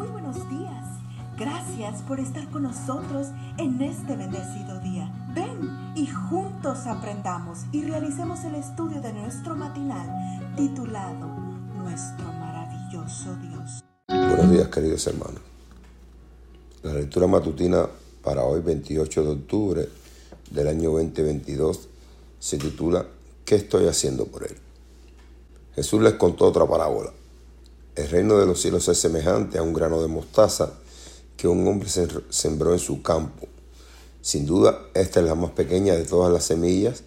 Muy buenos días. Gracias por estar con nosotros en este bendecido día. Ven y juntos aprendamos y realicemos el estudio de nuestro matinal titulado Nuestro maravilloso Dios. Buenos días queridos hermanos. La lectura matutina para hoy 28 de octubre del año 2022 se titula ¿Qué estoy haciendo por él? Jesús les contó otra parábola. El reino de los cielos es semejante a un grano de mostaza que un hombre sembró en su campo. Sin duda, esta es la más pequeña de todas las semillas,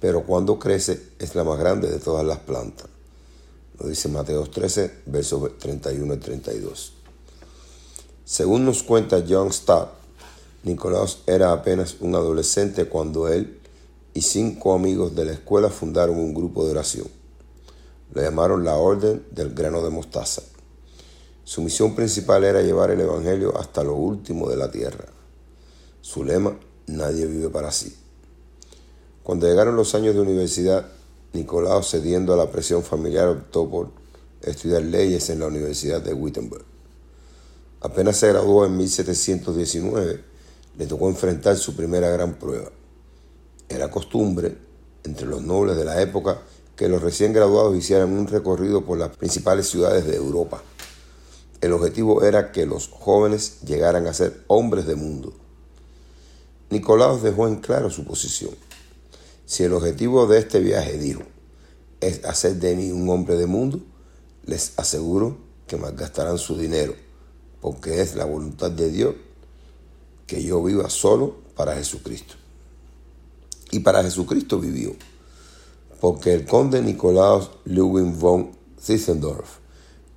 pero cuando crece es la más grande de todas las plantas. Lo dice Mateo 13, versos 31 y 32. Según nos cuenta John Stott, Nicolás era apenas un adolescente cuando él y cinco amigos de la escuela fundaron un grupo de oración. Lo llamaron la Orden del Grano de Mostaza. Su misión principal era llevar el Evangelio hasta lo último de la tierra. Su lema, nadie vive para sí. Cuando llegaron los años de universidad, Nicolás, cediendo a la presión familiar, optó por estudiar leyes en la Universidad de Wittenberg. Apenas se graduó en 1719, le tocó enfrentar su primera gran prueba. Era costumbre entre los nobles de la época que los recién graduados hicieran un recorrido por las principales ciudades de Europa. El objetivo era que los jóvenes llegaran a ser hombres de mundo. Nicolás dejó en claro su posición. Si el objetivo de este viaje, dijo, es hacer de mí un hombre de mundo, les aseguro que malgastarán su dinero, porque es la voluntad de Dios que yo viva solo para Jesucristo. Y para Jesucristo vivió porque el conde Nicolás Ludwig von Zinzendorf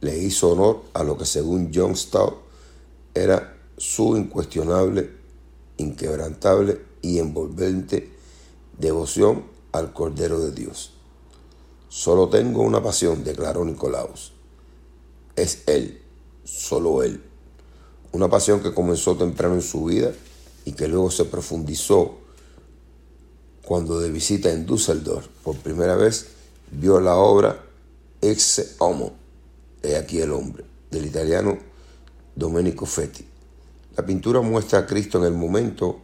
le hizo honor a lo que según John Stout era su incuestionable, inquebrantable y envolvente devoción al Cordero de Dios. Solo tengo una pasión, declaró Nicolaus. Es Él, solo Él. Una pasión que comenzó temprano en su vida y que luego se profundizó cuando de visita en Düsseldorf por primera vez vio la obra Ex Homo, He aquí el hombre, del italiano Domenico Fetti. La pintura muestra a Cristo en el momento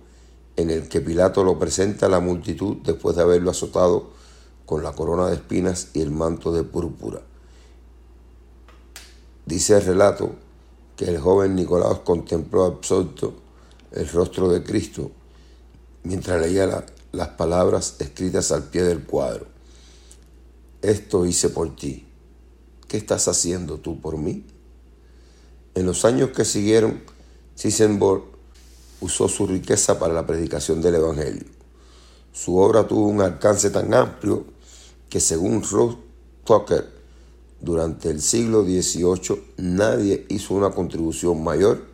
en el que Pilato lo presenta a la multitud después de haberlo azotado con la corona de espinas y el manto de púrpura. Dice el relato que el joven Nicolás contempló absorto el rostro de Cristo mientras leía la, las palabras escritas al pie del cuadro. Esto hice por ti. ¿Qué estás haciendo tú por mí? En los años que siguieron, Sissenborg usó su riqueza para la predicación del Evangelio. Su obra tuvo un alcance tan amplio que según Ruth Tucker, durante el siglo XVIII nadie hizo una contribución mayor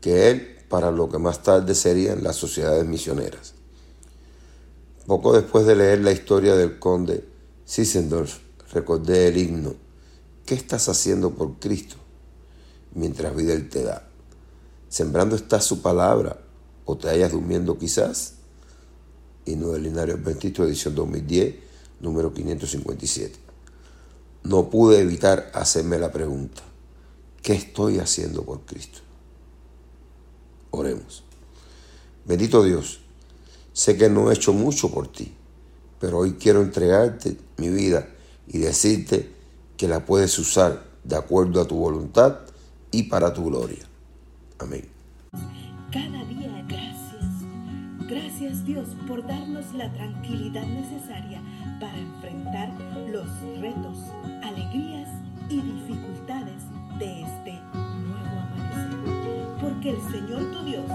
que él para lo que más tarde serían las sociedades misioneras. Poco después de leer la historia del conde Sissendorf, recordé el himno, ¿qué estás haciendo por Cristo mientras vida Él te da? ¿Sembrando está su palabra o te hayas durmiendo quizás? Himno del Linario Adventista, edición 2010, número 557. No pude evitar hacerme la pregunta, ¿qué estoy haciendo por Cristo? Oremos. Bendito Dios, Sé que no he hecho mucho por ti, pero hoy quiero entregarte mi vida y decirte que la puedes usar de acuerdo a tu voluntad y para tu gloria. Amén. Cada día gracias. Gracias Dios por darnos la tranquilidad necesaria para enfrentar los retos, alegrías y dificultades de este nuevo amanecer. Porque el Señor tu Dios